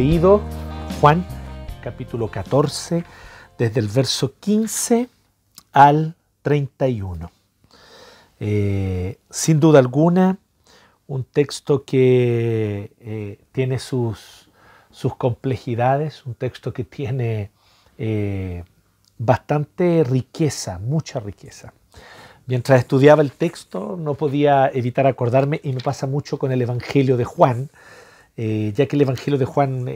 Leído Juan capítulo 14 desde el verso 15 al 31. Eh, sin duda alguna, un texto que eh, tiene sus, sus, complejidades, un texto que tiene eh, bastante riqueza, mucha riqueza. Mientras estudiaba el texto no podía evitar acordarme, y me pasa mucho con el Evangelio de Juan, ya que el Evangelio de Juan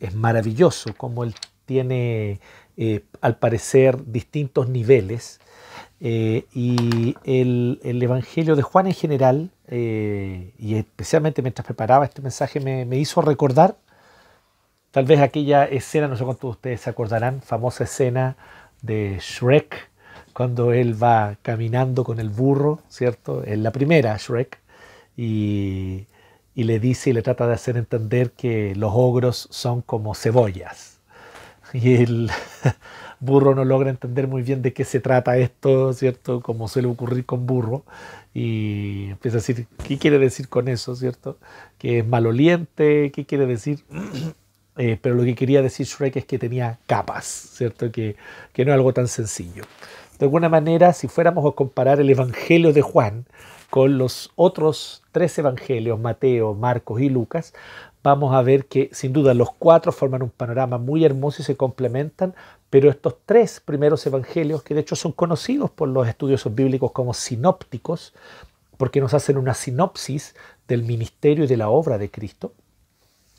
es, maravilloso, como él tiene al parecer distintos niveles eh, y el, Evangelio de Juan en general, eh, y especialmente mientras preparaba este mensaje, me, hizo recordar tal vez aquella escena, no sé cuántos de ustedes se acordarán, famosa escena de Shrek, cuando él va caminando con el burro, ¿cierto? En la primera Shrek, y, y le dice y le trata de hacer entender que los ogros son como cebollas. Y él Burro no logra entender muy bien de qué se trata esto, ¿cierto? Como suele ocurrir con Burro. Y empieza a decir, ¿qué quiere decir con eso, ¿cierto? Que es maloliente, ¿qué quiere decir? Eh, pero lo que quería decir Shrek es que tenía capas, ¿cierto? Que, que no es algo tan sencillo. De alguna manera, si fuéramos a comparar el Evangelio de Juan con los otros tres evangelios, Mateo, Marcos y Lucas, vamos a ver que sin duda los cuatro forman un panorama muy hermoso y se complementan, pero estos tres primeros evangelios, que de hecho son conocidos por los estudiosos bíblicos como sinópticos, porque nos hacen una sinopsis del ministerio y de la obra de Cristo,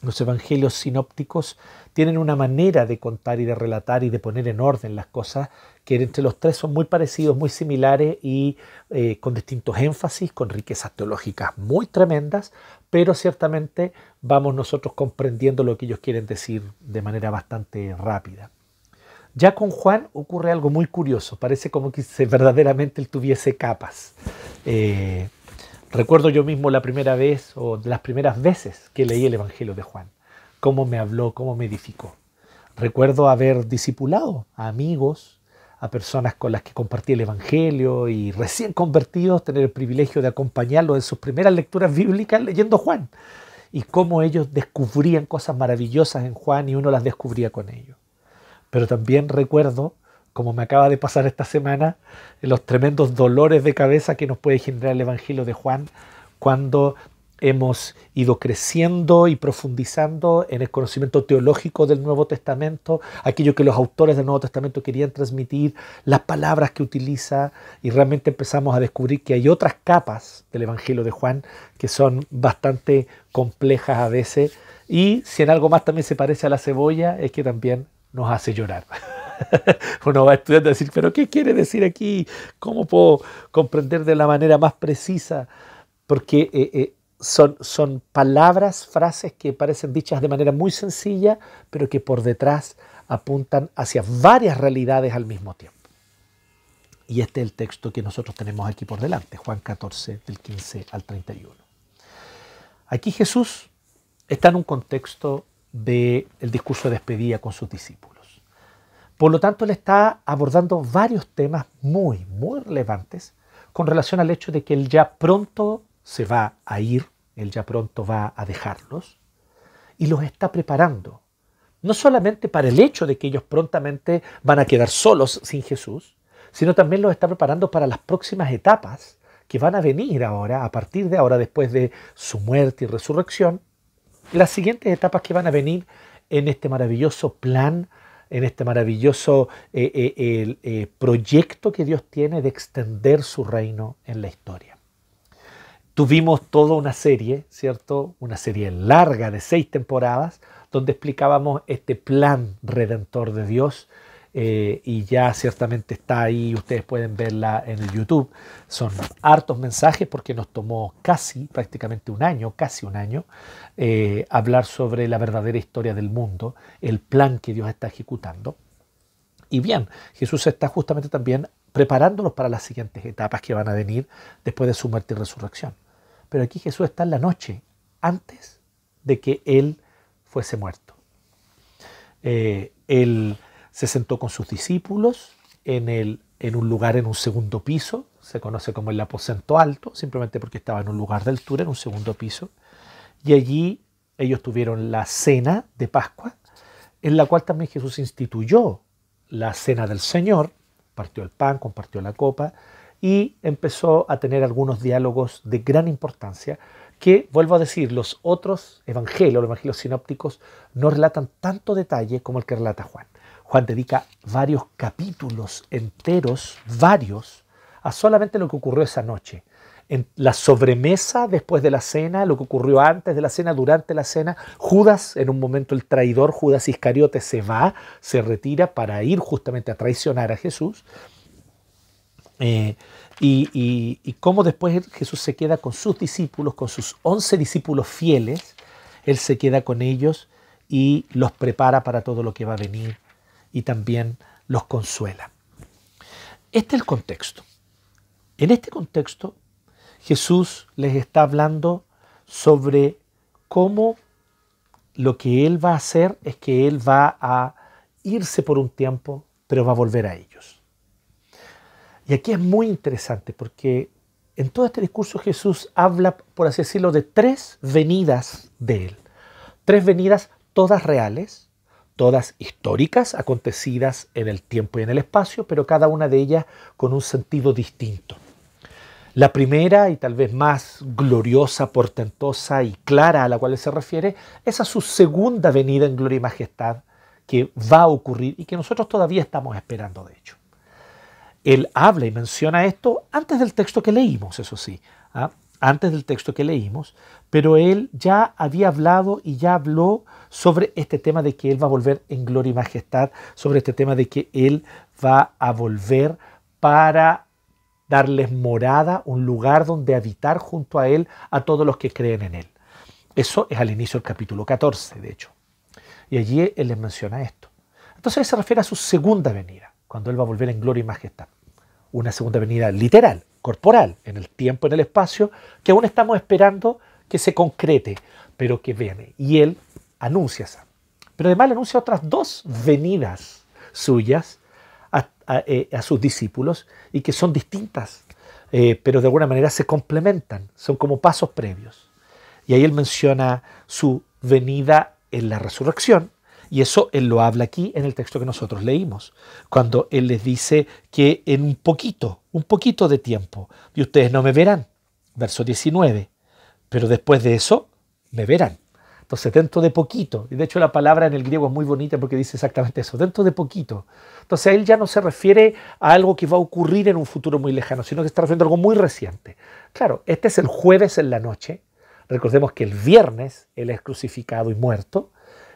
los evangelios sinópticos tienen una manera de contar y de relatar y de poner en orden las cosas que entre los tres son muy parecidos, muy similares y eh, con distintos énfasis, con riquezas teológicas muy tremendas, pero ciertamente vamos nosotros comprendiendo lo que ellos quieren decir de manera bastante rápida. Ya con Juan ocurre algo muy curioso, parece como que verdaderamente él tuviese capas. Eh, recuerdo yo mismo la primera vez o las primeras veces que leí el Evangelio de Juan, cómo me habló, cómo me edificó. Recuerdo haber discipulado a amigos, a personas con las que compartí el Evangelio y recién convertidos tener el privilegio de acompañarlos en sus primeras lecturas bíblicas leyendo Juan y cómo ellos descubrían cosas maravillosas en Juan y uno las descubría con ellos. Pero también recuerdo, como me acaba de pasar esta semana, los tremendos dolores de cabeza que nos puede generar el Evangelio de Juan cuando hemos ido creciendo y profundizando en el conocimiento teológico del Nuevo Testamento, aquello que los autores del Nuevo Testamento querían transmitir, las palabras que utiliza, y realmente empezamos a descubrir que hay otras capas del Evangelio de Juan que son bastante complejas a veces, y si en algo más también se parece a la cebolla, es que también nos hace llorar. Uno va estudiando a decir, pero ¿qué quiere decir aquí? ¿Cómo puedo comprender de la manera más precisa? Porque eh, eh, son, son palabras, frases que parecen dichas de manera muy sencilla, pero que por detrás apuntan hacia varias realidades al mismo tiempo. Y este es el texto que nosotros tenemos aquí por delante, Juan 14, del 15 al 31. Aquí Jesús está en un contexto del discurso de despedida con sus discípulos. Por lo tanto, él está abordando varios temas muy, muy relevantes con relación al hecho de que él ya pronto se va a ir, él ya pronto va a dejarlos, y los está preparando. No solamente para el hecho de que ellos prontamente van a quedar solos sin Jesús, sino también los está preparando para las próximas etapas que van a venir ahora, a partir de ahora, después de su muerte y resurrección, las siguientes etapas que van a venir en este maravilloso plan, en este maravilloso eh, eh, eh, proyecto que Dios tiene de extender su reino en la historia. Tuvimos toda una serie, ¿cierto? Una serie larga de seis temporadas, donde explicábamos este plan redentor de Dios eh, y ya ciertamente está ahí, ustedes pueden verla en el YouTube. Son hartos mensajes porque nos tomó casi, prácticamente un año, casi un año, eh, hablar sobre la verdadera historia del mundo, el plan que Dios está ejecutando. Y bien, Jesús está justamente también preparándolos para las siguientes etapas que van a venir después de su muerte y resurrección. Pero aquí Jesús está en la noche, antes de que Él fuese muerto. Eh, él se sentó con sus discípulos en, el, en un lugar en un segundo piso, se conoce como el aposento alto, simplemente porque estaba en un lugar de altura, en un segundo piso, y allí ellos tuvieron la cena de Pascua, en la cual también Jesús instituyó la cena del Señor, partió el pan, compartió la copa y empezó a tener algunos diálogos de gran importancia que, vuelvo a decir, los otros evangelios, los evangelios sinópticos, no relatan tanto detalle como el que relata Juan. Juan dedica varios capítulos enteros, varios, a solamente lo que ocurrió esa noche. En la sobremesa después de la cena, lo que ocurrió antes de la cena, durante la cena, Judas, en un momento el traidor, Judas Iscariote, se va, se retira para ir justamente a traicionar a Jesús. Eh, y, cómo después Jesús se queda con sus discípulos, con sus once discípulos fieles, Él se queda con ellos y los prepara para todo lo que va a venir y también los consuela. Este es el contexto. En este contexto, Jesús les está hablando sobre cómo lo que Él va a hacer es que Él va a irse por un tiempo, pero va a volver a ellos. Y aquí es muy interesante porque en todo este discurso Jesús habla, por así decirlo, de tres venidas de Él. Tres venidas todas reales, todas históricas, acontecidas en el tiempo y en el espacio, pero cada una de ellas con un sentido distinto. La primera y tal vez más gloriosa, portentosa y clara a la cual se refiere es a su segunda venida en gloria y majestad que va a ocurrir y que nosotros todavía estamos esperando de hecho. Él habla y menciona esto antes del texto que leímos, eso sí, ¿ah? antes del texto que leímos, pero él ya había hablado y ya habló sobre este tema de que él va a volver en gloria y majestad, sobre este tema de que él va a volver para darles morada, un lugar donde habitar junto a él a todos los que creen en él. Eso es al inicio del capítulo 14, de hecho. Y allí él les menciona esto. Entonces se refiere a su segunda venida cuando Él va a volver en gloria y majestad. Una segunda venida literal, corporal, en el tiempo, en el espacio, que aún estamos esperando que se concrete, pero que viene. Y Él anuncia esa. Pero además le anuncia otras dos venidas suyas a, eh, sus discípulos y que son distintas, eh, pero de alguna manera se complementan, son como pasos previos. Y ahí Él menciona su venida en la resurrección, y eso Él lo habla aquí en el texto que nosotros leímos, cuando Él les dice que en un poquito, un poquito de tiempo, y ustedes no me verán, verso 19, pero después de eso me verán. Entonces, dentro de poquito, y de hecho la palabra en el griego es muy bonita porque dice exactamente eso, dentro de poquito. Entonces, él ya no se refiere a algo que va a ocurrir en un futuro muy lejano, sino que está refiriendo a algo muy reciente. Claro, este es el jueves en la noche. Recordemos que el viernes él es crucificado y muerto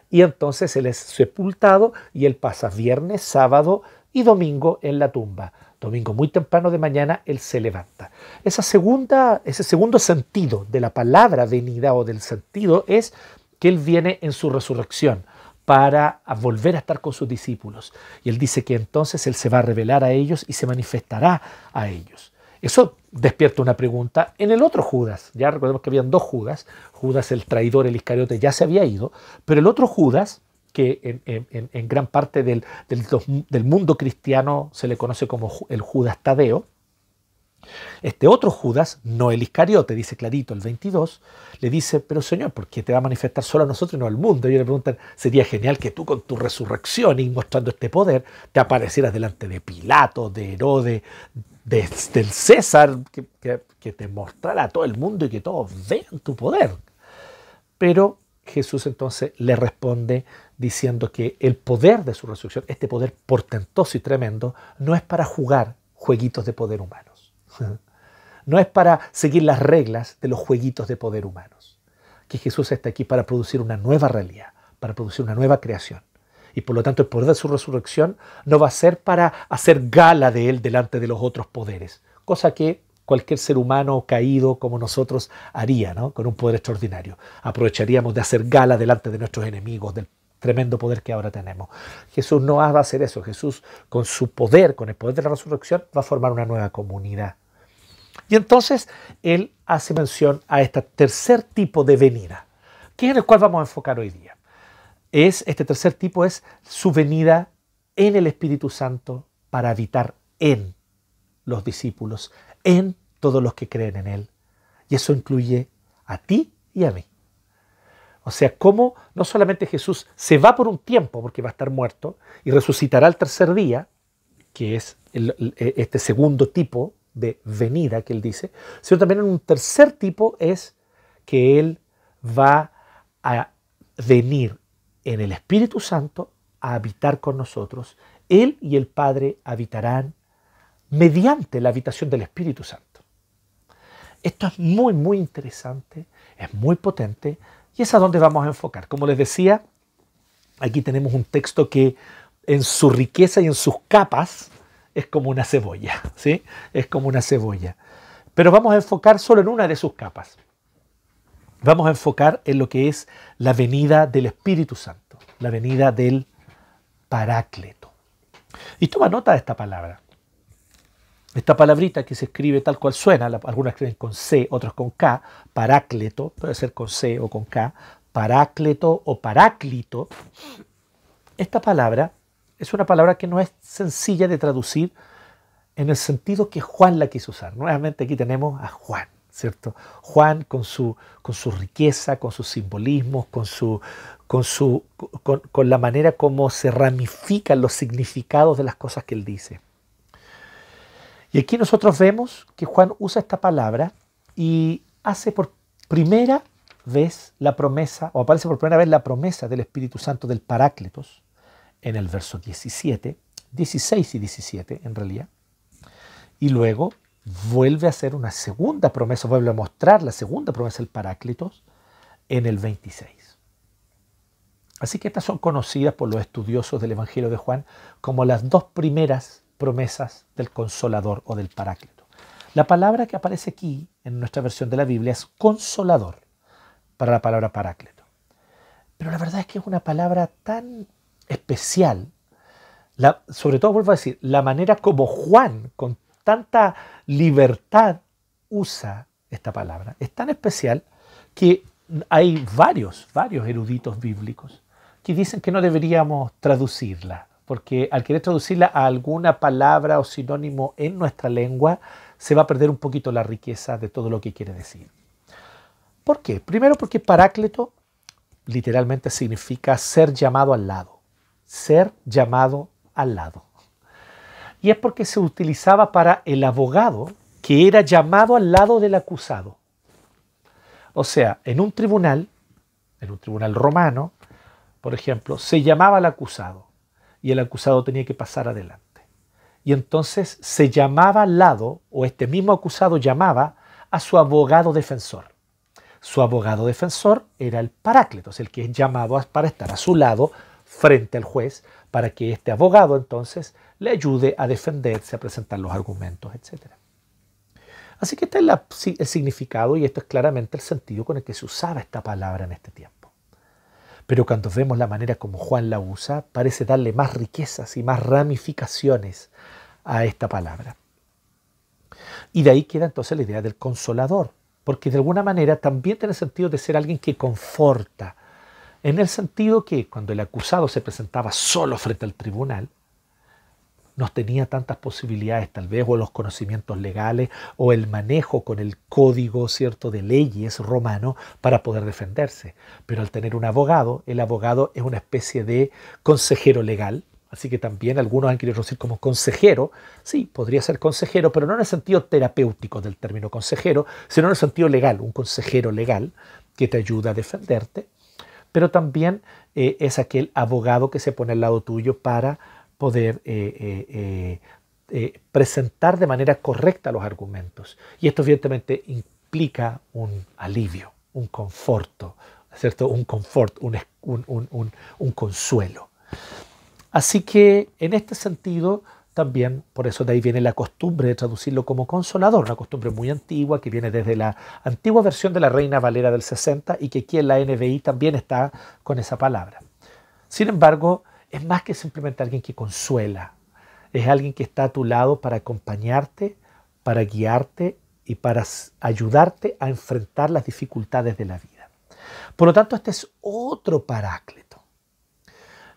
y entonces él es sepultado y él pasa viernes, sábado y domingo en la tumba. Domingo muy temprano de mañana él se levanta. Segunda, ese segundo sentido de la palabra venida o del sentido es que él viene en su resurrección para volver a estar con sus discípulos. Y él dice que entonces él se va a revelar a ellos y se manifestará a ellos. Eso despierta una pregunta en el otro Judas. Ya recordemos que habían dos Judas. Judas el traidor, el Iscariote, ya se había ido, pero el otro Judas, que en, gran parte del, del, mundo cristiano se le conoce como el Judas Tadeo, este otro Judas, no el Iscariote, dice clarito el 22, le dice, pero Señor, ¿por qué te va a manifestar solo a nosotros y no al mundo? Y le preguntan, sería genial que tú con tu resurrección y mostrando este poder te aparecieras delante de Pilato, de Herodes, del César, que, te mostrara a todo el mundo y que todos vean tu poder. Pero Jesús entonces le responde diciendo que el poder de su resurrección, este poder portentoso y tremendo, no es para jugar jueguitos de poder humanos. No es para seguir las reglas de los jueguitos de poder humanos. Que Jesús está aquí para producir una nueva realidad, para producir una nueva creación y por lo tanto el poder de su resurrección no va a ser para hacer gala de él delante de los otros poderes, cosa que cualquier ser humano caído como nosotros haría, ¿no? Con un poder extraordinario. Aprovecharíamos de hacer gala delante de nuestros enemigos, del tremendo poder que ahora tenemos. Jesús no va a hacer eso. Jesús, con su poder, con el poder de la resurrección, va a formar una nueva comunidad. Y entonces él hace mención a este tercer tipo de venida, que es en el cual vamos a enfocar hoy día es, este tercer tipo es su venida en el Espíritu Santo para habitar en los discípulos, en todos los que creen en Él. Y eso incluye a ti y a mí. O sea, cómo no solamente Jesús se va por un tiempo porque va a estar muerto y resucitará al tercer día, que es este segundo tipo de venida que él dice, sino también en un tercer tipo es que él va a venir en el Espíritu Santo a habitar con nosotros. Él y el Padre habitarán mediante la habitación del Espíritu Santo. Esto es muy, muy interesante, es muy potente y es a donde vamos a enfocar. Como les decía, aquí tenemos un texto que en su riqueza y en sus capas es como una cebolla, ¿sí? Es como una cebolla. Pero vamos a enfocar solo en una de sus capas. Vamos a enfocar en lo que es la venida del Espíritu Santo, la venida del Paráclito. Y toma nota de esta palabra. Esta palabrita que se escribe tal cual suena, algunas escriben con C, otras con K, parácleto, puede ser con C o con K, parácleto o paráclito. Esta palabra es una palabra que no es sencilla de traducir en el sentido que Juan la quiso usar. Nuevamente aquí tenemos a Juan, ¿cierto? Juan con su, con su riqueza, con sus simbolismos, con, su, con, su, con la manera como se ramifican los significados de las cosas que él dice. Y aquí nosotros vemos que Juan usa esta palabra y hace por primera vez la promesa, o aparece por primera vez la promesa del Espíritu Santo del Paráclitos en el verso 17, 16 y 17 en realidad. Y luego vuelve a hacer una segunda promesa, vuelve a mostrar la segunda promesa del Paráclitos en el 26. Así que estas son conocidas por los estudiosos del Evangelio de Juan como las dos primeras promesas del consolador o del paráclito. La palabra que aparece aquí en nuestra versión de la Biblia es consolador para la palabra paráclito. Pero la verdad es que es una palabra tan especial, sobre todo vuelvo a decir, la manera como Juan con tanta libertad usa esta palabra es tan especial que hay varios, varios eruditos bíblicos que dicen que no deberíamos traducirla porque al querer traducirla a alguna palabra o sinónimo en nuestra lengua, se va a perder un poquito la riqueza de todo lo que quiere decir. ¿Por qué? Primero porque paráclito literalmente significa ser llamado al lado, ser llamado al lado. Y es porque se utilizaba para el abogado que era llamado al lado del acusado. O sea, en un tribunal, en un tribunal romano, por ejemplo, se llamaba al acusado y el acusado tenía que pasar adelante. Y entonces se llamaba al lado, o este mismo acusado llamaba a su abogado defensor. Su abogado defensor era el Paráclitos, el que es llamado para estar a su lado frente al juez, para que este abogado entonces le ayude a defenderse, a presentar los argumentos, etc. Así que este es el significado y esto es claramente el sentido con el que se usaba esta palabra en este tiempo. Pero cuando vemos la manera como Juan la usa, parece darle más riquezas y más ramificaciones a esta palabra. Y de ahí queda entonces la idea del consolador, porque de alguna manera también tiene sentido de ser alguien que conforta, en el sentido que cuando el acusado se presentaba solo frente al tribunal, no tenía tantas posibilidades tal vez o los conocimientos legales o el manejo con el código cierto de leyes romano para poder defenderse. Pero al tener un abogado, el abogado es una especie de consejero legal. Así que también algunos han querido decir como consejero. Sí, podría ser consejero, pero no en el sentido terapéutico del término consejero, sino en el sentido legal, un consejero legal que te ayuda a defenderte. Pero también eh, es aquel abogado que se pone al lado tuyo para poder eh, eh, eh, presentar de manera correcta los argumentos. Y esto evidentemente implica un alivio, un conforto, ¿cierto? Un confort, un, un, consuelo. Así que en este sentido, también, por eso de ahí viene la costumbre de traducirlo como consolador, una costumbre muy antigua que viene desde la antigua versión de la Reina Valera del 60 y que aquí en la NBI también está con esa palabra. Sin embargo, es más que simplemente alguien que consuela. Es alguien que está a tu lado para acompañarte, para guiarte y para ayudarte a enfrentar las dificultades de la vida. Por lo tanto, este es otro paráclito.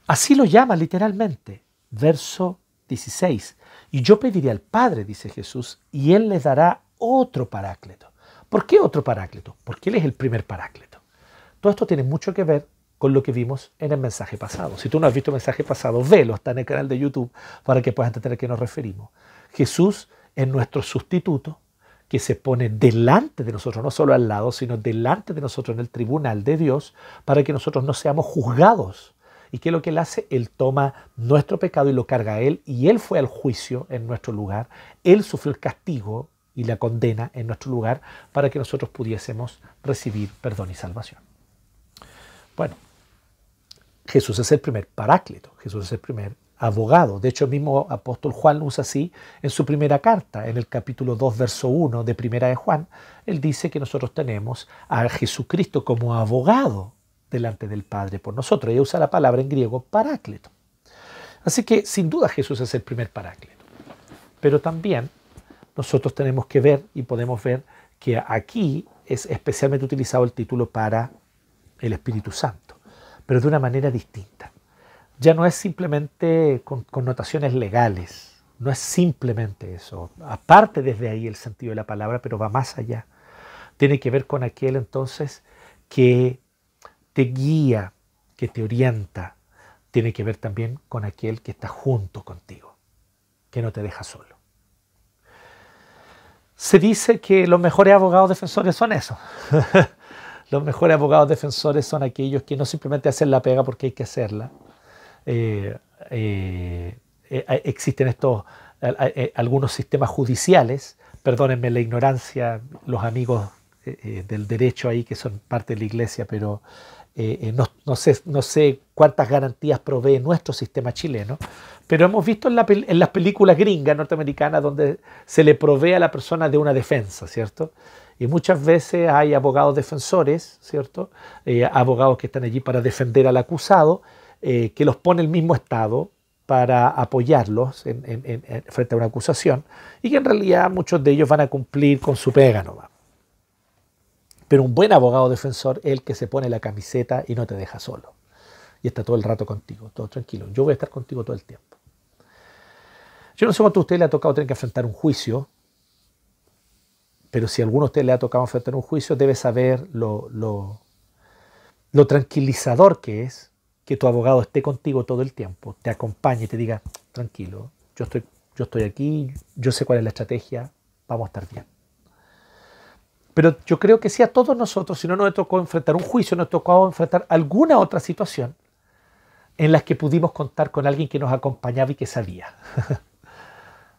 Así lo llama literalmente. Verso 16. Y yo pediré al Padre, dice Jesús, y Él les dará otro paráclito. ¿Por qué otro paráclito? Porque Él es el primer paráclito. Todo esto tiene mucho que ver con lo que vimos en el mensaje pasado. Si tú no has visto el mensaje pasado, velo, está en el canal de YouTube para que puedas entender a qué nos referimos. Jesús es nuestro sustituto que se pone delante de nosotros, no solo al lado, sino delante de nosotros en el tribunal de Dios, para que nosotros no seamos juzgados. ¿Y qué es lo que Él hace? Él toma nuestro pecado y lo carga a Él, y Él fue al juicio en nuestro lugar, Él sufrió el castigo y la condena en nuestro lugar para que nosotros pudiésemos recibir perdón y salvación. Bueno, Jesús es el primer paráclito, Jesús es el primer abogado. De hecho, el mismo apóstol Juan lo usa así en su primera carta, en el capítulo 2, verso 1 de primera de Juan. Él dice que nosotros tenemos a Jesucristo como abogado delante del Padre por nosotros. Ella usa la palabra en griego paráclito. Así que sin duda Jesús es el primer paráclito. Pero también nosotros tenemos que ver y podemos ver que aquí es especialmente utilizado el título para el Espíritu Santo pero de una manera distinta. Ya no es simplemente con connotaciones legales, no es simplemente eso. Aparte desde ahí el sentido de la palabra, pero va más allá. Tiene que ver con aquel entonces que te guía, que te orienta. Tiene que ver también con aquel que está junto contigo, que no te deja solo. Se dice que los mejores abogados defensores son esos. Los mejores abogados defensores son aquellos que no simplemente hacen la pega porque hay que hacerla. Eh, eh, eh, existen estos algunos sistemas judiciales, perdónenme la ignorancia, los amigos del derecho ahí que son parte de la iglesia, pero no, sé, no sé cuántas garantías provee nuestro sistema chileno, pero hemos visto en, en, las películas gringas norteamericanas donde se le provee a la persona de una defensa, ¿cierto? Y muchas veces hay abogados defensores, ¿cierto? Eh, abogados que están allí para defender al acusado, eh, que los pone el mismo Estado para apoyarlos frente a una acusación y que en realidad muchos de ellos van a cumplir con su pega nomás. Pero un buen abogado defensor es el que se pone la camiseta y no te deja solo. Y está todo el rato contigo, todo tranquilo. Yo voy a estar contigo todo el tiempo. Yo no sé cuánto a usted le ha tocado tener que enfrentar un juicio pero si a alguno de ustedes le ha tocado enfrentar un juicio, debe saber lo, lo, tranquilizador que es que tu abogado esté contigo todo el tiempo, te acompañe y te diga, tranquilo, yo estoy, yo estoy aquí, yo sé cuál es la estrategia, vamos a estar bien. Pero yo creo que si a todos nosotros, si no nos tocó enfrentar un juicio, nos tocó enfrentar alguna otra situación en la que pudimos contar con alguien que nos acompañaba y que sabía.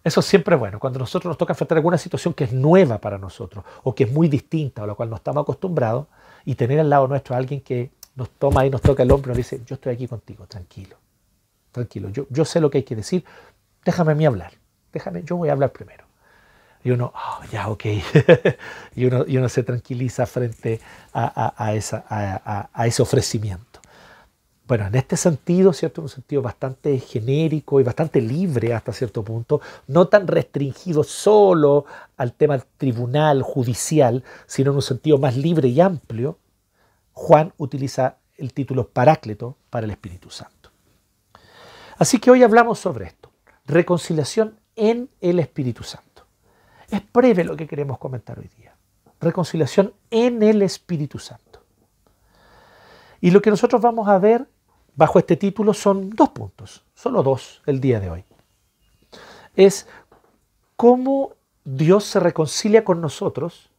Eso siempre es bueno, cuando nosotros nos toca enfrentar alguna situación que es nueva para nosotros o que es muy distinta a la cual no estamos acostumbrados y tener al lado nuestro a alguien que nos toma y nos toca el hombro y nos dice, yo estoy aquí contigo, tranquilo, tranquilo, yo, yo sé lo que hay que decir, déjame a mí hablar, déjame, yo voy a hablar primero. Y uno, oh, ya, ok, y, uno, y uno se tranquiliza frente a, esa, a ese ofrecimiento. Bueno, en este sentido, ¿cierto? Un sentido bastante genérico y bastante libre hasta cierto punto, no tan restringido solo al tema tribunal, judicial, sino en un sentido más libre y amplio, Juan utiliza el título Paráclito para el Espíritu Santo. Así que hoy hablamos sobre esto, reconciliación en el Espíritu Santo. Es breve lo que queremos comentar hoy día. Reconciliación en el Espíritu Santo. Y lo que nosotros vamos a ver bajo este título son dos puntos, solo dos el día de hoy. Es cómo Dios se reconcilia con nosotros,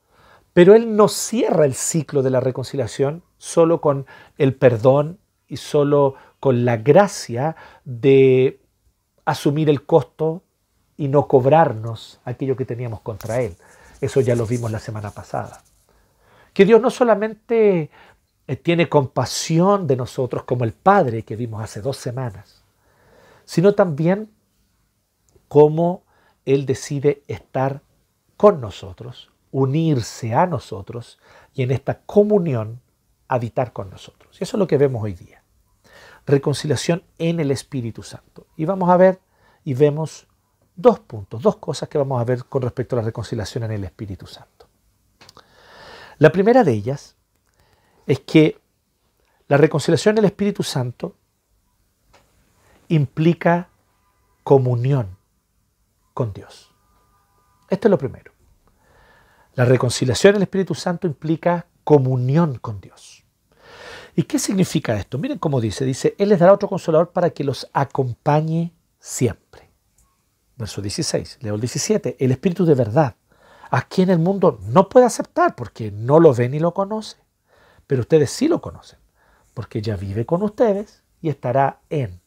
pero Él no cierra el ciclo de la reconciliación solo con el perdón y solo con la gracia de asumir el costo y no cobrarnos aquello que teníamos contra Él. Eso ya lo vimos la semana pasada. Que Dios no solamente tiene compasión de nosotros como el Padre que vimos hace dos semanas, sino también cómo Él decide estar con nosotros, unirse a nosotros y en esta comunión habitar con nosotros. Y eso es lo que vemos hoy día. Reconciliación en el Espíritu Santo. Y vamos a ver y vemos dos puntos, dos cosas que vamos a ver con respecto a la reconciliación en el Espíritu Santo. La primera de ellas es que la reconciliación del Espíritu Santo implica comunión con Dios. Esto es lo primero. La reconciliación del Espíritu Santo implica comunión con Dios. ¿Y qué significa esto? Miren cómo dice, dice, Él les dará otro consolador para que los acompañe siempre. Verso 16, leo el 17, el Espíritu de verdad, a quien el mundo no puede aceptar porque no lo ve ni lo conoce, pero ustedes sí lo conocen, porque ya vive con ustedes y estará en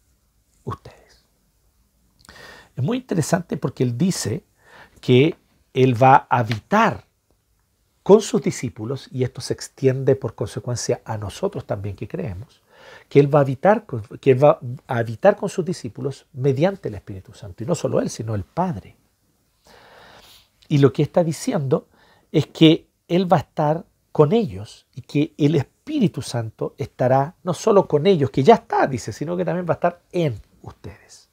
ustedes. Es muy interesante porque Él dice que Él va a habitar con sus discípulos, y esto se extiende por consecuencia a nosotros también que creemos, que Él va a habitar, que va a habitar con sus discípulos mediante el Espíritu Santo. Y no solo Él, sino el Padre. Y lo que está diciendo es que Él va a estar con ellos y que el Espíritu Santo estará no solo con ellos, que ya está, dice, sino que también va a estar en ustedes.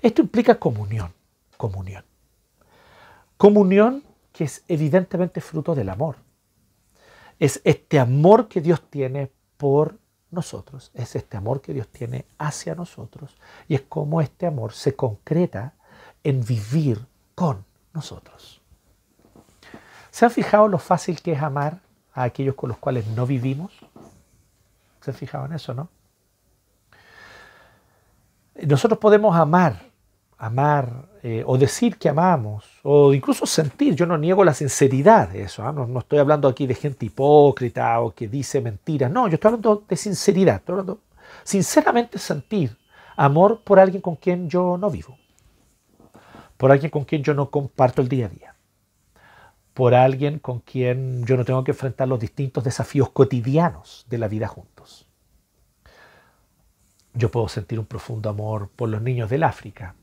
Esto implica comunión, comunión. Comunión que es evidentemente fruto del amor. Es este amor que Dios tiene por nosotros, es este amor que Dios tiene hacia nosotros y es como este amor se concreta en vivir con nosotros. ¿Se han fijado lo fácil que es amar a aquellos con los cuales no vivimos? ¿Se han fijado en eso, no? Nosotros podemos amar amar eh, o decir que amamos o incluso sentir. Yo no niego la sinceridad de eso. ¿ah? No, estoy hablando aquí de gente hipócrita o que dice mentiras. No, yo estoy hablando de sinceridad. Estoy hablando sinceramente sentir amor por alguien con quien yo no vivo. Por alguien con quien yo no comparto el día a día. Por alguien con quien yo no tengo que enfrentar los distintos desafíos cotidianos de la vida juntos. Yo puedo sentir un profundo amor por los niños del África,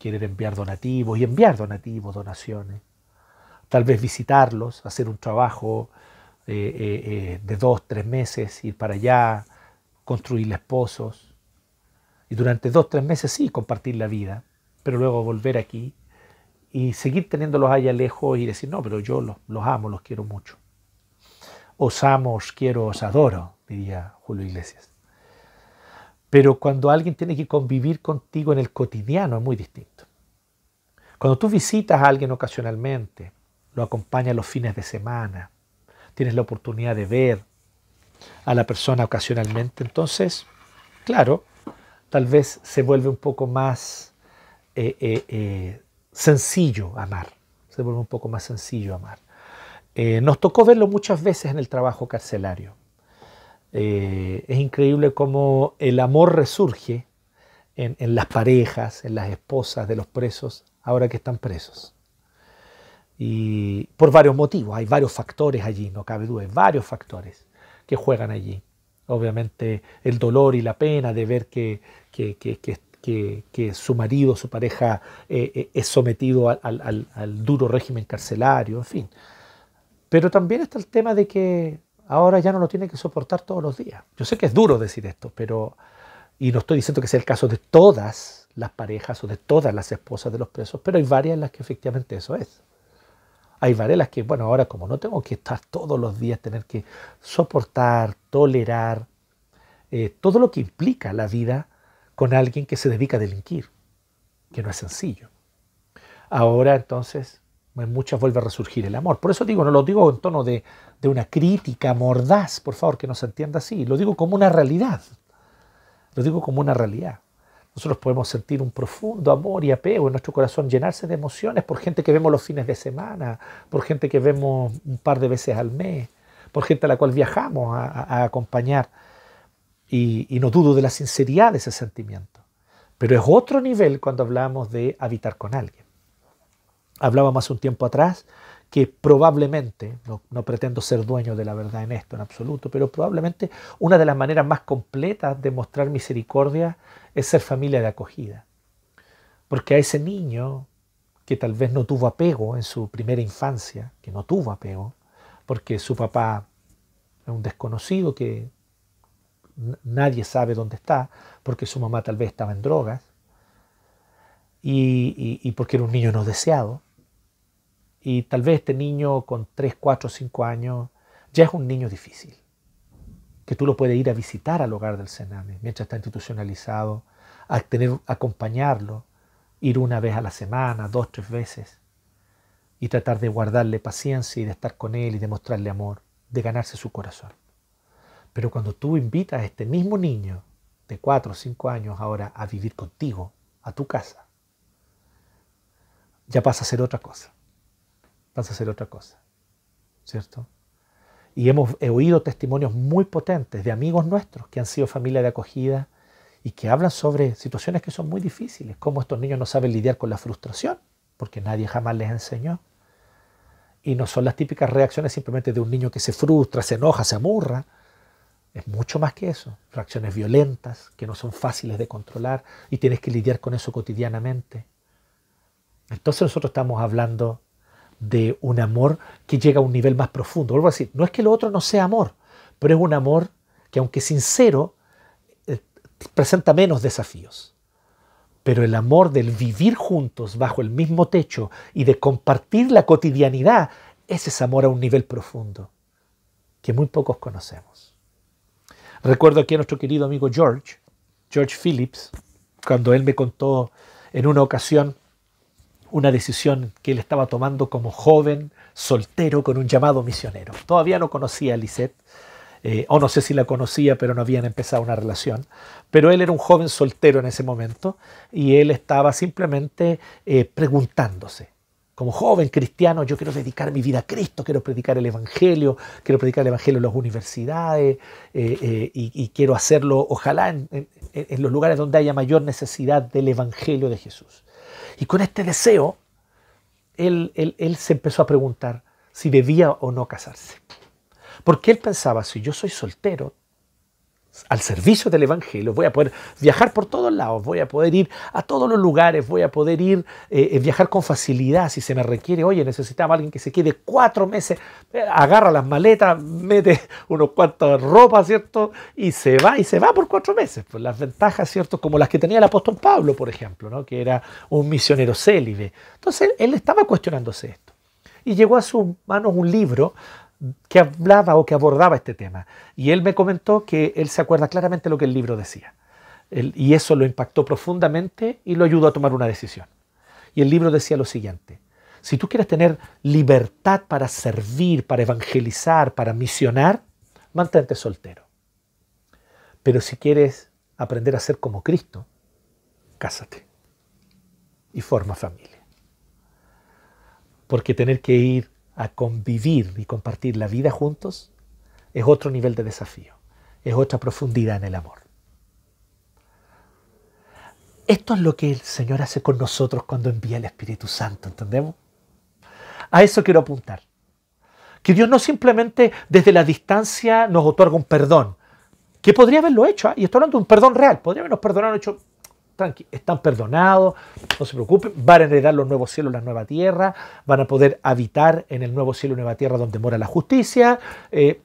querer enviar donativos y enviar donativos, donaciones. Tal vez visitarlos, hacer un trabajo eh, eh, eh, de dos, tres meses, ir para allá, construirles pozos. Y durante dos, tres meses sí, compartir la vida, pero luego volver aquí y seguir teniéndolos allá lejos y decir, no, pero yo los, los amo, los quiero mucho. Os amo, os quiero, os adoro, diría Julio Iglesias. Pero cuando alguien tiene que convivir contigo en el cotidiano es muy distinto. Cuando tú visitas a alguien ocasionalmente, lo acompañas los fines de semana, tienes la oportunidad de ver a la persona ocasionalmente, entonces, claro, tal vez se vuelve un poco más eh, eh, eh, sencillo amar, se vuelve un poco más sencillo amar. nos tocó verlo muchas veces en el trabajo carcelario. Eh, es increíble cómo el amor resurge en, las parejas, en las esposas de los presos, ahora que están presos. Y por varios motivos, hay varios factores allí, no cabe duda, hay varios factores que juegan allí. Obviamente el dolor y la pena de ver que, que, su marido, su pareja eh, eh, es sometido al duro régimen carcelario, en fin. Pero también está el tema de que ahora ya no lo tiene que soportar todos los días. Yo sé que es duro decir esto, pero, y no estoy diciendo que sea el caso de todas las parejas o de todas las esposas de los presos, pero hay varias en las que efectivamente eso es. Hay varias en las que, bueno, ahora como no tengo que estar todos los días, tener que soportar, tolerar, eh, todo lo que implica la vida con alguien que se dedica a delinquir, que no es sencillo. Ahora entonces en muchas vuelve a resurgir el amor. Por eso digo, no lo digo en tono de, una crítica mordaz, por favor, que no se entienda así. Lo digo como una realidad. Lo digo como una realidad. Nosotros podemos sentir un profundo amor y apego en nuestro corazón, llenarse de emociones por gente que vemos los fines de semana, por gente que vemos un par de veces al mes, por gente a la cual viajamos a, acompañar. Y, no dudo de la sinceridad de ese sentimiento. Pero es otro nivel cuando hablamos de habitar con alguien. Hablábamos hace un tiempo atrás que probablemente, no, pretendo ser dueño de la verdad en esto en absoluto, pero probablemente una de las maneras más completas de mostrar misericordia es ser familia de acogida. Porque a ese niño que tal vez no tuvo apego en su primera infancia, que no tuvo apego, porque su papá es un desconocido que nadie sabe dónde está, porque su mamá tal vez estaba en drogas, y porque era un niño no deseado, y tal vez este niño con 3, 4, 5 años ya es un niño difícil, que tú lo puedes ir a visitar al hogar del Sename mientras está institucionalizado, a tener, acompañarlo, ir una vez a la semana, dos, tres veces, y tratar de guardarle paciencia y de estar con él y de mostrarle amor, de ganarse su corazón. Pero cuando tú invitas a este mismo niño de 4 o 5 años ahora a vivir contigo, a tu casa, ya pasa a ser otra cosa. Pasa a ser otra cosa. ¿Cierto? Y hemos oído testimonios muy potentes de amigos nuestros que han sido familia de acogida y que hablan sobre situaciones que son muy difíciles, cómo estos niños no saben lidiar con la frustración, porque nadie jamás les enseñó. Y no son las típicas reacciones simplemente de un niño que se frustra, se enoja, se amurra. Es mucho más que eso. Reacciones violentas que no son fáciles de controlar y tienes que lidiar con eso cotidianamente. Entonces nosotros estamos hablando de un amor que llega a un nivel más profundo. Vuelvo a decir, no es que lo otro no sea amor, pero es un amor que aunque sincero, eh, presenta menos desafíos. Pero el amor del vivir juntos bajo el mismo techo y de compartir la cotidianidad, ese es amor a un nivel profundo que muy pocos conocemos. Recuerdo aquí a nuestro querido amigo George, George Phillips, cuando él me contó en una ocasión una decisión que él estaba tomando como joven, soltero, con un llamado misionero. Todavía no conocía a Lisette, eh, o no sé si la conocía, pero no habían empezado una relación. Pero él era un joven soltero en ese momento y él estaba simplemente eh, preguntándose, como joven cristiano, yo quiero dedicar mi vida a Cristo, quiero predicar el Evangelio, quiero predicar el Evangelio en las universidades eh, y, quiero hacerlo, ojalá, en, en los lugares donde haya mayor necesidad del Evangelio de Jesús. Y con este deseo, él, él, se empezó a preguntar si debía o no casarse. Porque él pensaba, si yo soy soltero, al servicio del Evangelio, voy a poder viajar por todos lados, voy a poder ir a todos los lugares, voy a poder ir, eh, eh, viajar con facilidad si se me requiere. Oye, necesitaba alguien que se quede cuatro meses, eh, agarra las maletas, mete unos cuantos ropas, ¿cierto? Y se va, y se va por cuatro meses. Pues las ventajas, ¿cierto? Como las que tenía el apóstol Pablo, por ejemplo, ¿no? Que era un misionero célibe. Entonces él estaba cuestionándose esto. Y llegó a sus manos un libro que hablaba o que abordaba este tema. Y él me comentó que él se acuerda claramente lo que el libro decía. y eso lo impactó profundamente y lo ayudó a tomar una decisión. Y el libro decía lo siguiente, si tú quieres tener libertad para servir, para evangelizar, para misionar, mantente soltero. Pero si quieres aprender a ser como Cristo, cásate y forma familia. Porque tener que ir a convivir y compartir la vida juntos, es otro nivel de desafío, es otra profundidad en el amor. Esto es lo que el Señor hace con nosotros cuando envía el Espíritu Santo, ¿entendemos? A eso quiero apuntar. Que Dios no simplemente desde la distancia nos otorga un perdón, que podría haberlo hecho, ¿ah? y estoy hablando de un perdón real, podría habernos perdonado, hecho están perdonados, no se preocupen, van a heredar los nuevos cielos, la nueva tierra, van a poder habitar en el nuevo cielo y nueva tierra donde mora la justicia. Eh,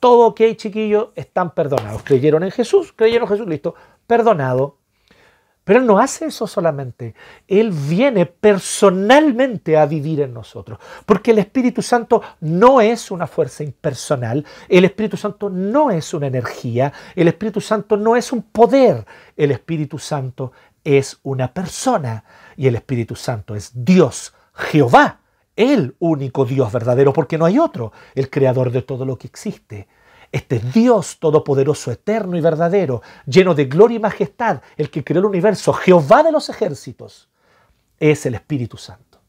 todo ok, chiquillos, están perdonados. Creyeron en Jesús, creyeron en Jesús, listo, perdonado. Pero Él no hace eso solamente. Él viene personalmente a vivir en nosotros. Porque el Espíritu Santo no es una fuerza impersonal. El Espíritu Santo no es una energía. El Espíritu Santo no es un poder. El Espíritu Santo es una persona. Y el Espíritu Santo es Dios, Jehová, el único Dios verdadero, porque no hay otro, el creador de todo lo que existe. Este Dios todopoderoso, eterno y verdadero, lleno de gloria y majestad, el que creó el universo, Jehová de los ejércitos, es el Espíritu Santo.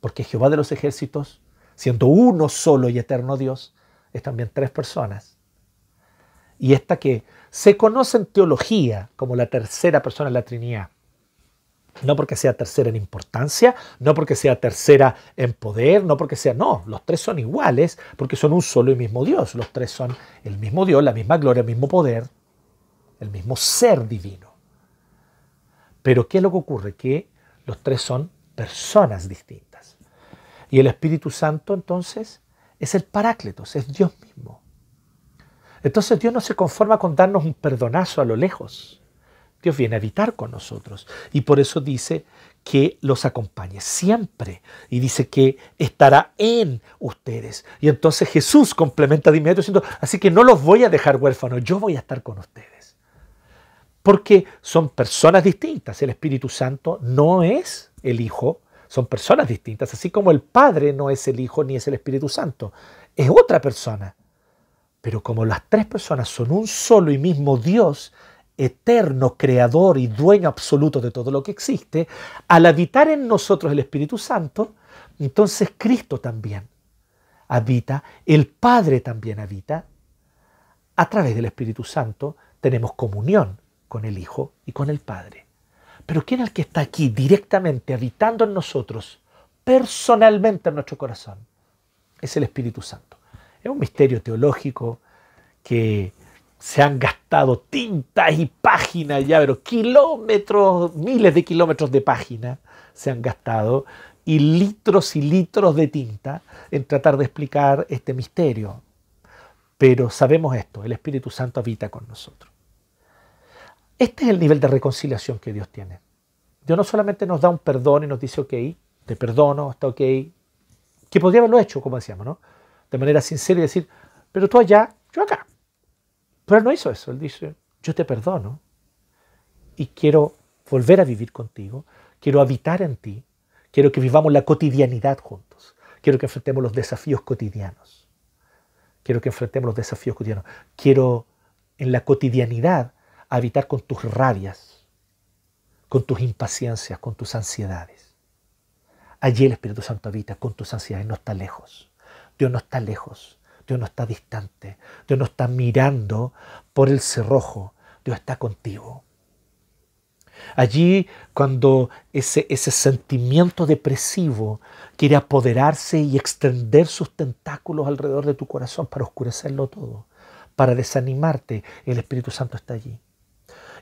Porque Jehová de los ejércitos, siendo uno solo y eterno Dios, es también tres personas. Y esta que se conoce en teología como la tercera persona de la Trinidad, no porque sea tercera en importancia, no porque sea tercera en poder, no porque sea, no, los tres son iguales porque son un solo y mismo Dios. Los tres son el mismo Dios, la misma gloria, el mismo poder, el mismo ser divino. Pero ¿qué es lo que ocurre? Que los tres son personas distintas. Y el Espíritu Santo entonces es el Parácletos, es Dios mismo. Entonces Dios no se conforma con darnos un perdonazo a lo lejos. Dios viene a habitar con nosotros. Y por eso dice que los acompañe siempre. Y dice que estará en ustedes. Y entonces Jesús complementa de inmediato diciendo, así que no los voy a dejar huérfanos, yo voy a estar con ustedes. Porque son personas distintas. El Espíritu Santo no es el Hijo, son personas distintas. Así como el Padre no es el Hijo ni es el Espíritu Santo. Es otra persona Pero como las tres personas son un solo y mismo Dios, eterno, creador y dueño absoluto de todo lo que existe, al habitar en nosotros el Espíritu Santo, entonces Cristo también habita, el Padre también habita, a través del Espíritu Santo tenemos comunión con el Hijo y con el Padre. Pero ¿quién es el que está aquí directamente habitando en nosotros, personalmente en nuestro corazón? Es el Espíritu Santo. Es un misterio teológico que se han gastado tintas y páginas ya, pero kilómetros, miles de kilómetros de páginas se han gastado y litros y litros de tinta en tratar de explicar este misterio. Pero sabemos esto, el Espíritu Santo habita con nosotros. Este es el nivel de reconciliación que Dios tiene. Dios no solamente nos da un perdón y nos dice, ok, te perdono, está ok, que podría haberlo hecho, como decíamos, ¿no? De manera sincera y decir, pero tú allá, yo acá. Pero él no hizo eso, él dice, yo te perdono y quiero volver a vivir contigo, quiero habitar en ti, quiero que vivamos la cotidianidad juntos, quiero que enfrentemos los desafíos cotidianos, quiero que enfrentemos los desafíos cotidianos, quiero en la cotidianidad habitar con tus rabias, con tus impaciencias, con tus ansiedades. Allí el Espíritu Santo habita con tus ansiedades, no está lejos. Dios no está lejos. Dios no está distante. Dios no está mirando por el cerrojo. Dios está contigo. Allí cuando ese, ese sentimiento depresivo quiere apoderarse y extender sus tentáculos alrededor de tu corazón para oscurecerlo todo, para desanimarte, el Espíritu Santo está allí.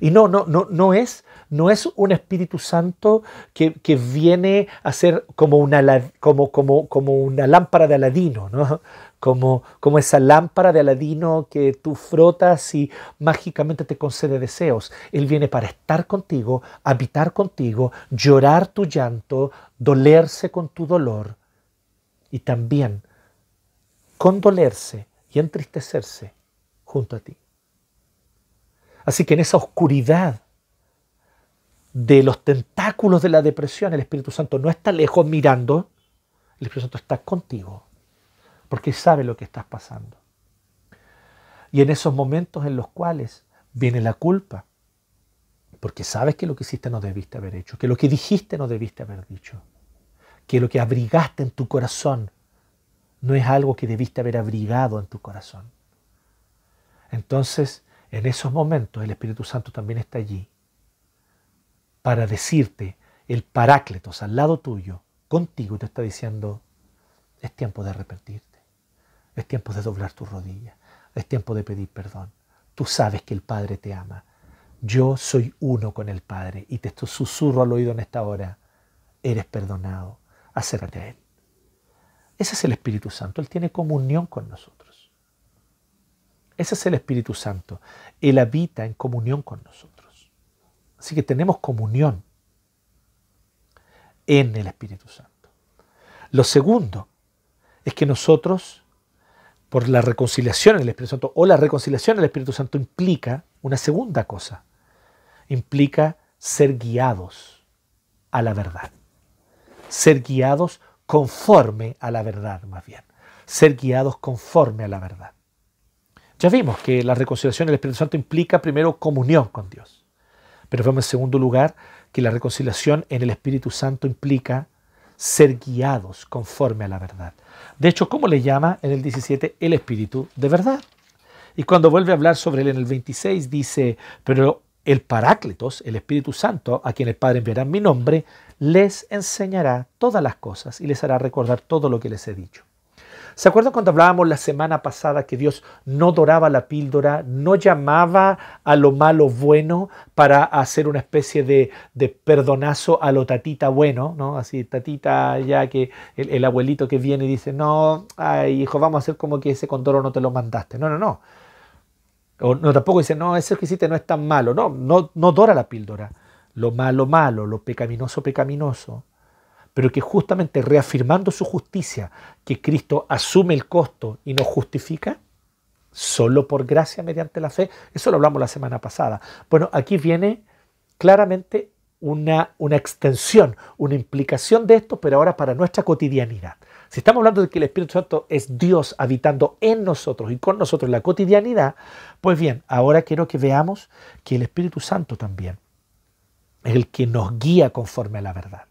Y no, no, no, no es, no es un Espíritu Santo que, viene a ser como una, como, como, como una lámpara de Aladino, ¿no? Como, como esa lámpara de Aladino que tú frotas y mágicamente te concede deseos. Él viene para estar contigo, habitar contigo, llorar tu llanto, dolerse con tu dolor y también condolerse y entristecerse junto a ti. Así que en esa oscuridad de los tentáculos de la depresión, el Espíritu Santo no está lejos mirando, el Espíritu Santo está contigo, porque sabe lo que estás pasando. Y en esos momentos en los cuales viene la culpa, porque sabes que lo que hiciste no debiste haber hecho, que lo que dijiste no debiste haber dicho, que lo que abrigaste en tu corazón no es algo que debiste haber abrigado en tu corazón. Entonces en esos momentos el Espíritu Santo también está allí para decirte, el Parácletos al lado tuyo, contigo, te está diciendo, es tiempo de arrepentirte, es tiempo de doblar tus rodillas, es tiempo de pedir perdón. Tú sabes que el Padre te ama. Yo soy uno con el Padre y te susurro al oído en esta hora, eres perdonado, acércate a Él. Ese es el Espíritu Santo, Él tiene comunión con nosotros. Ese es el Espíritu Santo. Él habita en comunión con nosotros. Así que tenemos comunión en el Espíritu Santo. Lo segundo es que nosotros, por la reconciliación en el Espíritu Santo, o la reconciliación en el Espíritu Santo implica una segunda cosa. Implica ser guiados a la verdad. Ser guiados conforme a la verdad, más bien. Ser guiados conforme a la verdad. Ya vimos que la reconciliación del Espíritu Santo implica primero comunión con Dios. Pero vemos en segundo lugar que la reconciliación en el Espíritu Santo implica ser guiados conforme a la verdad. De hecho, ¿cómo le llama en el 17 el Espíritu de verdad? Y cuando vuelve a hablar sobre él en el 26 dice, pero el Paráclitos, el Espíritu Santo, a quien el Padre enviará en mi nombre, les enseñará todas las cosas y les hará recordar todo lo que les he dicho. ¿Se acuerdan cuando hablábamos la semana pasada que Dios no doraba la píldora, no llamaba a lo malo bueno para hacer una especie de, perdonazo a lo tatita bueno, ¿no? Así, tatita ya que el, abuelito que viene y dice, no, ay, hijo, vamos a hacer como que ese condoro no te lo mandaste. No, no, no. O no, tampoco dice, no, ese que hiciste no es tan malo. No, no, no dora la píldora. Lo malo, malo, lo pecaminoso, pecaminoso pero que justamente reafirmando su justicia, que Cristo asume el costo y nos justifica, solo por gracia mediante la fe, eso lo hablamos la semana pasada. Bueno, aquí viene claramente una, una extensión, una implicación de esto, pero ahora para nuestra cotidianidad. Si estamos hablando de que el Espíritu Santo es Dios habitando en nosotros y con nosotros en la cotidianidad, pues bien, ahora quiero que veamos que el Espíritu Santo también es el que nos guía conforme a la verdad.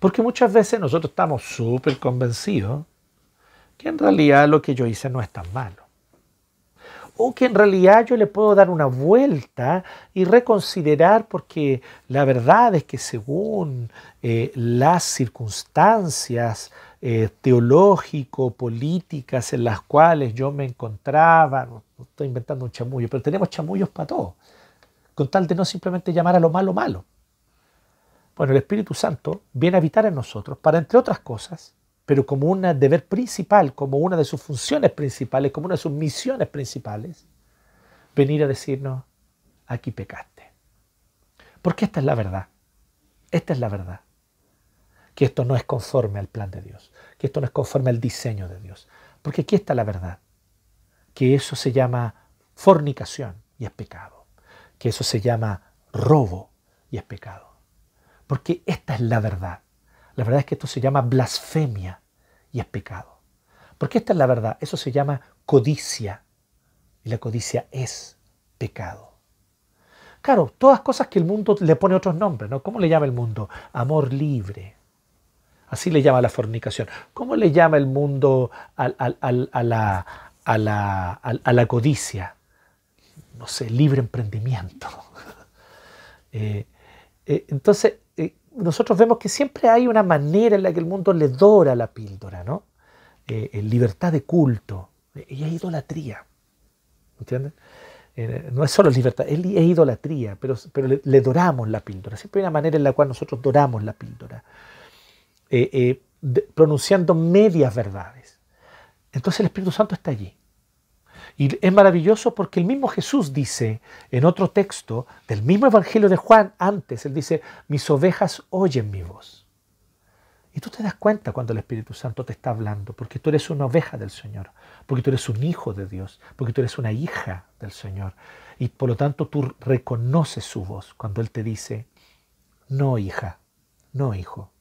Porque muchas veces nosotros estamos súper convencidos que en realidad lo que yo hice no es tan malo. O que en realidad yo le puedo dar una vuelta y reconsiderar porque la verdad es que según eh, las circunstancias eh, teológico-políticas en las cuales yo me encontraba, no, estoy inventando un chamullo, pero tenemos chamullos para todo, con tal de no simplemente llamar a lo malo malo. Bueno, el Espíritu Santo viene a habitar en nosotros para, entre otras cosas, pero como un deber principal, como una de sus funciones principales, como una de sus misiones principales, venir a decirnos, aquí pecaste. Porque esta es la verdad. Esta es la verdad. Que esto no es conforme al plan de Dios, que esto no es conforme al diseño de Dios. Porque aquí está la verdad. Que eso se llama fornicación y es pecado. Que eso se llama robo y es pecado. Porque esta es la verdad. La verdad es que esto se llama blasfemia y es pecado. Porque esta es la verdad. Eso se llama codicia. Y la codicia es pecado. Claro, todas cosas que el mundo le pone otros nombres, ¿no? ¿Cómo le llama el mundo? Amor libre. Así le llama la fornicación. ¿Cómo le llama el mundo a, la, codicia? No sé, libre emprendimiento. Eh, eh, entonces, nosotros vemos que siempre hay una manera en la que el mundo le dora la píldora, ¿no? Eh, libertad de culto y es idolatría. ¿Entienden? Eh, no es solo libertad, es, idolatría, pero, pero le, doramos la píldora. Siempre hay una manera en la cual nosotros doramos la píldora, eh, pronunciando medias verdades. Entonces el Espíritu Santo está allí. Y es maravilloso porque el mismo Jesús dice en otro texto del mismo Evangelio de Juan antes, él dice, mis ovejas oyen mi voz. Y tú te das cuenta cuando el Espíritu Santo te está hablando, porque tú eres una oveja del Señor, porque tú eres un hijo de Dios, porque tú eres una hija del Señor. Y por lo tanto tú reconoces su voz cuando Él te dice, no hija, no hijo,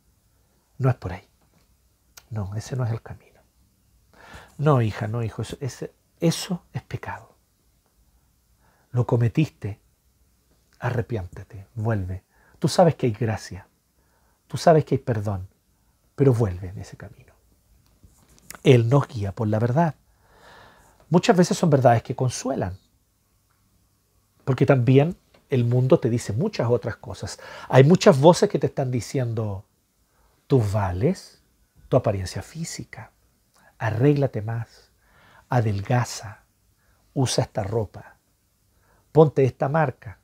no es por ahí. No, ese no es el camino. No hija, no hijo, ese, eso es pecado. Lo cometiste. Arrepiéntete, vuelve. Tú sabes que hay gracia. Tú sabes que hay perdón. Pero vuelve en ese camino. Él nos guía por la verdad. Muchas veces son verdades que consuelan. Porque también el mundo te dice muchas otras cosas. Hay muchas voces que te están diciendo, tú vales tu apariencia física, arréglate más, adelgaza, usa esta ropa, ponte esta marca,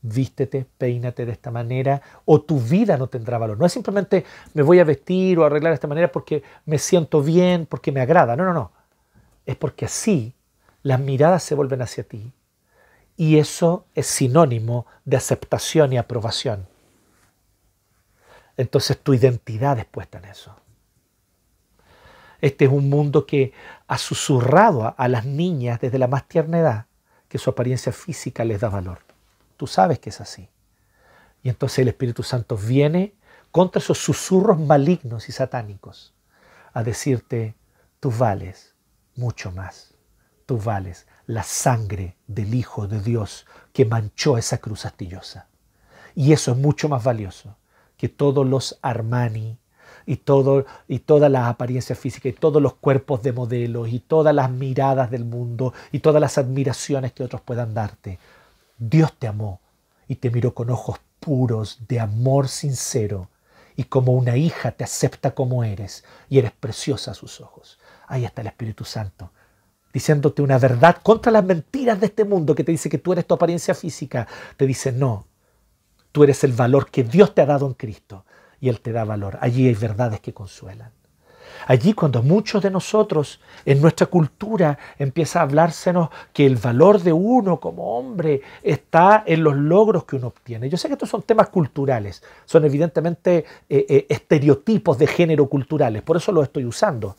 vístete, peínate de esta manera, o tu vida no tendrá valor. No es simplemente me voy a vestir o arreglar de esta manera porque me siento bien, porque me agrada. No, no, no. Es porque así las miradas se vuelven hacia ti. Y eso es sinónimo de aceptación y aprobación. Entonces tu identidad es puesta en eso. Este es un mundo que ha susurrado a, las niñas desde la más tierna edad que su apariencia física les da valor. Tú sabes que es así. Y entonces el Espíritu Santo viene contra esos susurros malignos y satánicos a decirte, tú vales mucho más. Tú vales la sangre del Hijo de Dios que manchó esa cruz astillosa. Y eso es mucho más valioso que todos los Armani, y, todo, y todas las apariencias físicas y todos los cuerpos de modelos y todas las miradas del mundo y todas las admiraciones que otros puedan darte. Dios te amó y te miró con ojos puros de amor sincero y como una hija te acepta como eres y eres preciosa a sus ojos. Ahí está el Espíritu Santo diciéndote una verdad contra las mentiras de este mundo que te dice que tú eres tu apariencia física. Te dice, no, tú eres el valor que Dios te ha dado en Cristo y Él te da valor. Allí hay verdades que consuelan. Allí cuando muchos de nosotros en nuestra cultura empieza a hablársenos que el valor de uno como hombre está en los logros que uno obtiene. Yo sé que estos son temas culturales, son evidentemente eh, eh, estereotipos de género culturales, por eso los estoy usando.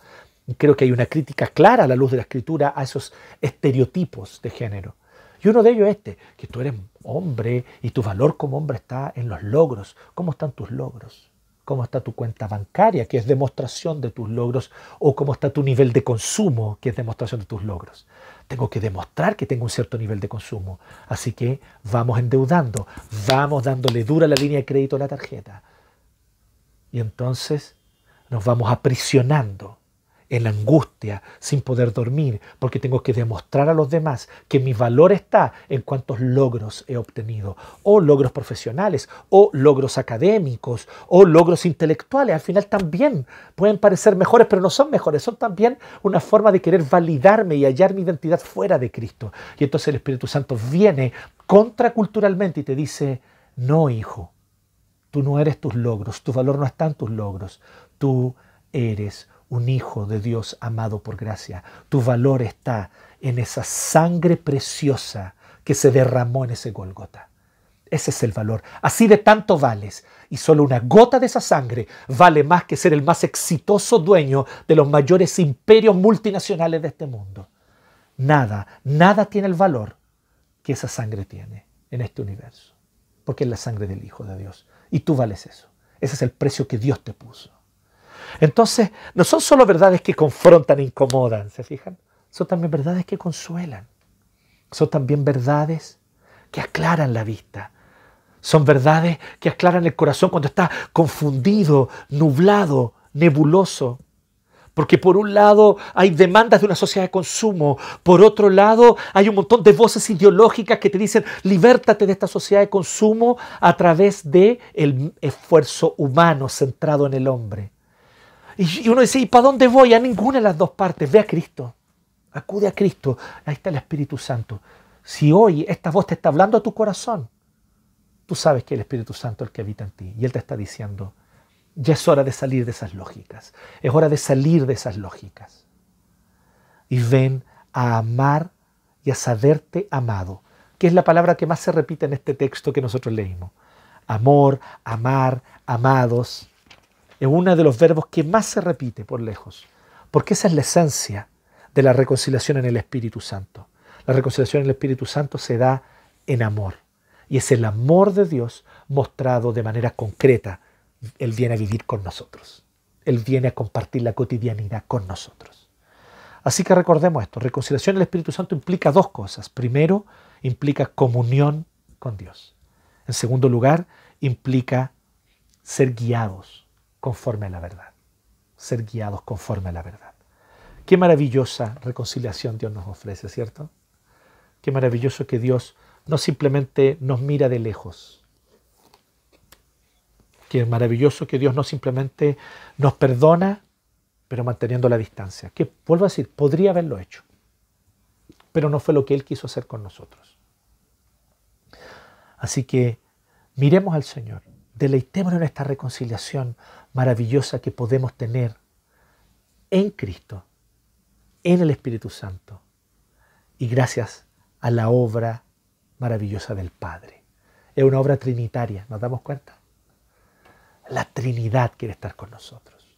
Creo que hay una crítica clara a la luz de la escritura a esos estereotipos de género. Y uno de ellos es este, que tú eres hombre y tu valor como hombre está en los logros. ¿Cómo están tus logros? ¿Cómo está tu cuenta bancaria, que es demostración de tus logros? ¿O cómo está tu nivel de consumo, que es demostración de tus logros? Tengo que demostrar que tengo un cierto nivel de consumo. Así que vamos endeudando, vamos dándole dura la línea de crédito a la tarjeta. Y entonces nos vamos aprisionando en la angustia, sin poder dormir, porque tengo que demostrar a los demás que mi valor está en cuántos logros he obtenido, o logros profesionales, o logros académicos, o logros intelectuales. Al final también pueden parecer mejores, pero no son mejores, son también una forma de querer validarme y hallar mi identidad fuera de Cristo. Y entonces el Espíritu Santo viene contraculturalmente y te dice, no, hijo, tú no eres tus logros, tu valor no está en tus logros, tú eres un hijo de Dios amado por gracia. Tu valor está en esa sangre preciosa que se derramó en ese Golgota. Ese es el valor. Así de tanto vales. Y solo una gota de esa sangre vale más que ser el más exitoso dueño de los mayores imperios multinacionales de este mundo. Nada, nada tiene el valor que esa sangre tiene en este universo. Porque es la sangre del Hijo de Dios. Y tú vales eso. Ese es el precio que Dios te puso. Entonces, no son solo verdades que confrontan e incomodan, ¿se fijan? Son también verdades que consuelan. Son también verdades que aclaran la vista. Son verdades que aclaran el corazón cuando está confundido, nublado, nebuloso. Porque por un lado hay demandas de una sociedad de consumo, por otro lado hay un montón de voces ideológicas que te dicen libértate de esta sociedad de consumo a través de el esfuerzo humano centrado en el hombre. Y uno dice, ¿y para dónde voy? A ninguna de las dos partes. Ve a Cristo. Acude a Cristo. Ahí está el Espíritu Santo. Si hoy esta voz te está hablando a tu corazón, tú sabes que el Espíritu Santo es el que habita en ti. Y Él te está diciendo, ya es hora de salir de esas lógicas. Es hora de salir de esas lógicas. Y ven a amar y a saberte amado, que es la palabra que más se repite en este texto que nosotros leímos. Amor, amar, amados es uno de los verbos que más se repite por lejos, porque esa es la esencia de la reconciliación en el Espíritu Santo. La reconciliación en el Espíritu Santo se da en amor, y es el amor de Dios mostrado de manera concreta. Él viene a vivir con nosotros, Él viene a compartir la cotidianidad con nosotros. Así que recordemos esto, reconciliación en el Espíritu Santo implica dos cosas. Primero, implica comunión con Dios. En segundo lugar, implica ser guiados conforme a la verdad. Ser guiados conforme a la verdad. Qué maravillosa reconciliación Dios nos ofrece, ¿cierto? Qué maravilloso que Dios no simplemente nos mira de lejos. Qué maravilloso que Dios no simplemente nos perdona, pero manteniendo la distancia. Que, vuelvo a decir, podría haberlo hecho, pero no fue lo que Él quiso hacer con nosotros. Así que miremos al Señor, deleitémonos en esta reconciliación maravillosa que podemos tener en Cristo, en el Espíritu Santo y gracias a la obra maravillosa del Padre. Es una obra trinitaria, ¿nos damos cuenta? La Trinidad quiere estar con nosotros.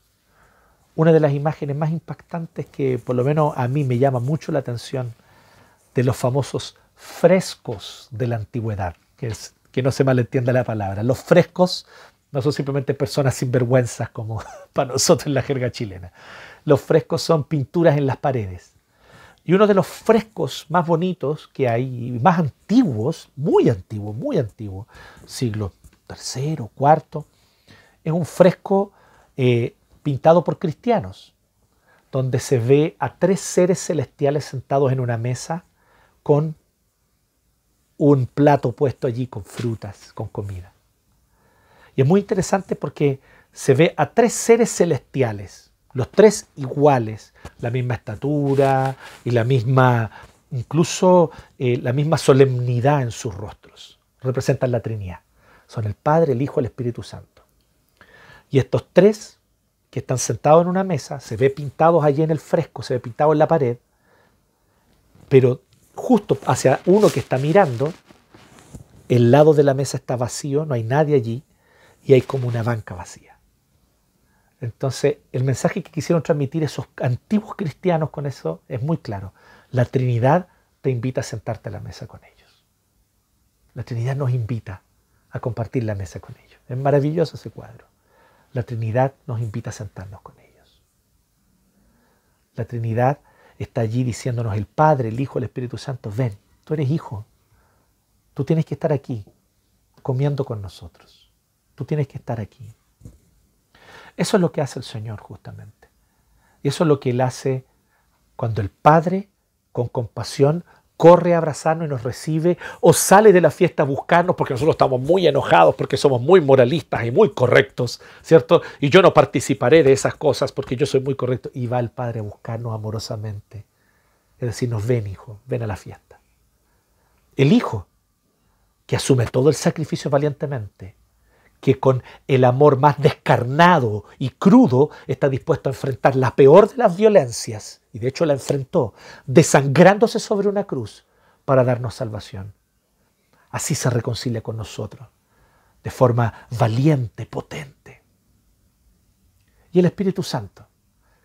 Una de las imágenes más impactantes que por lo menos a mí me llama mucho la atención de los famosos frescos de la antigüedad, que, es, que no se malentienda la palabra. Los frescos no son simplemente personas sinvergüenzas como para nosotros en la jerga chilena. Los frescos son pinturas en las paredes. Y uno de los frescos más bonitos que hay, más antiguos, muy antiguo, muy antiguo, siglo III, IV, es un fresco eh, pintado por cristianos, donde se ve a tres seres celestiales sentados en una mesa con un plato puesto allí con frutas, con comida. Y es muy interesante porque se ve a tres seres celestiales, los tres iguales, la misma estatura y la misma, incluso eh, la misma solemnidad en sus rostros. Representan la Trinidad. Son el Padre, el Hijo y el Espíritu Santo. Y estos tres que están sentados en una mesa, se ve pintados allí en el fresco, se ve pintado en la pared, pero justo hacia uno que está mirando, el lado de la mesa está vacío, no hay nadie allí, y hay como una banca vacía. Entonces, el mensaje que quisieron transmitir esos antiguos cristianos con eso es muy claro. La Trinidad te invita a sentarte a la mesa con ellos. La Trinidad nos invita a compartir la mesa con ellos. Es maravilloso ese cuadro. La Trinidad nos invita a sentarnos con ellos. La Trinidad está allí diciéndonos el Padre, el Hijo, el Espíritu Santo, ven, tú eres hijo, tú tienes que estar aquí comiendo con nosotros, tú tienes que estar aquí. Eso es lo que hace el Señor justamente. Y eso es lo que Él hace cuando el Padre, con compasión, corre a abrazarnos y nos recibe, o sale de la fiesta a buscarnos porque nosotros estamos muy enojados, porque somos muy moralistas y muy correctos, ¿cierto? Y yo no participaré de esas cosas porque yo soy muy correcto. Y va el Padre a buscarnos amorosamente. Es decir, nos ven, hijo, ven a la fiesta. El Hijo, que asume todo el sacrificio valientemente, que con el amor más descarnado y crudo está dispuesto a enfrentar la peor de las violencias, y de hecho la enfrentó, desangrándose sobre una cruz para darnos salvación. Así se reconcilia con nosotros, de forma valiente, potente. Y el Espíritu Santo,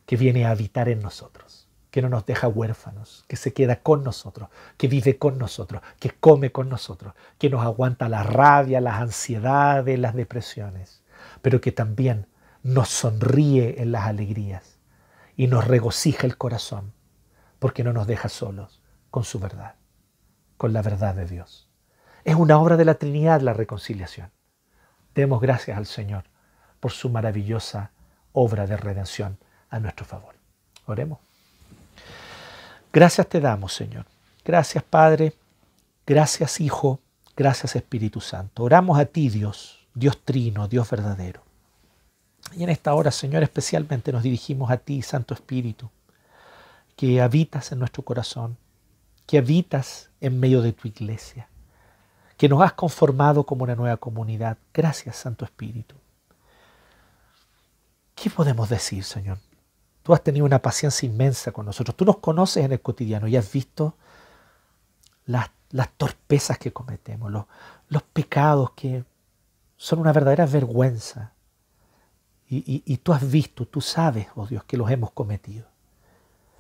que viene a habitar en nosotros que no nos deja huérfanos, que se queda con nosotros, que vive con nosotros, que come con nosotros, que nos aguanta la rabia, las ansiedades, las depresiones, pero que también nos sonríe en las alegrías y nos regocija el corazón, porque no nos deja solos con su verdad, con la verdad de Dios. Es una obra de la Trinidad la reconciliación. Demos gracias al Señor por su maravillosa obra de redención a nuestro favor. Oremos. Gracias te damos, Señor. Gracias, Padre. Gracias, Hijo. Gracias, Espíritu Santo. Oramos a ti, Dios, Dios trino, Dios verdadero. Y en esta hora, Señor, especialmente nos dirigimos a ti, Santo Espíritu, que habitas en nuestro corazón, que habitas en medio de tu iglesia, que nos has conformado como una nueva comunidad. Gracias, Santo Espíritu. ¿Qué podemos decir, Señor? Tú has tenido una paciencia inmensa con nosotros. Tú nos conoces en el cotidiano y has visto las, torpezas que cometemos, los, pecados que son una verdadera vergüenza. Y, y tú has visto, tú sabes, oh Dios, que los hemos cometido.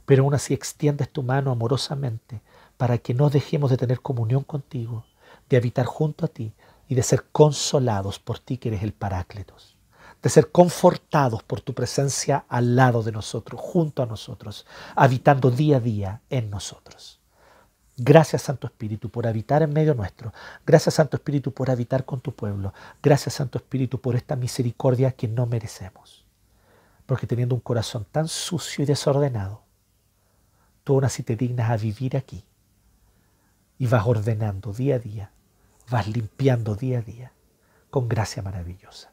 Pero aún así extiendes tu mano amorosamente para que no dejemos de tener comunión contigo, de habitar junto a ti y de ser consolados por ti que eres el Parácletos de ser confortados por tu presencia al lado de nosotros, junto a nosotros, habitando día a día en nosotros. Gracias Santo Espíritu por habitar en medio nuestro. Gracias Santo Espíritu por habitar con tu pueblo. Gracias Santo Espíritu por esta misericordia que no merecemos. Porque teniendo un corazón tan sucio y desordenado, tú aún así te dignas a vivir aquí. Y vas ordenando día a día, vas limpiando día a día con gracia maravillosa.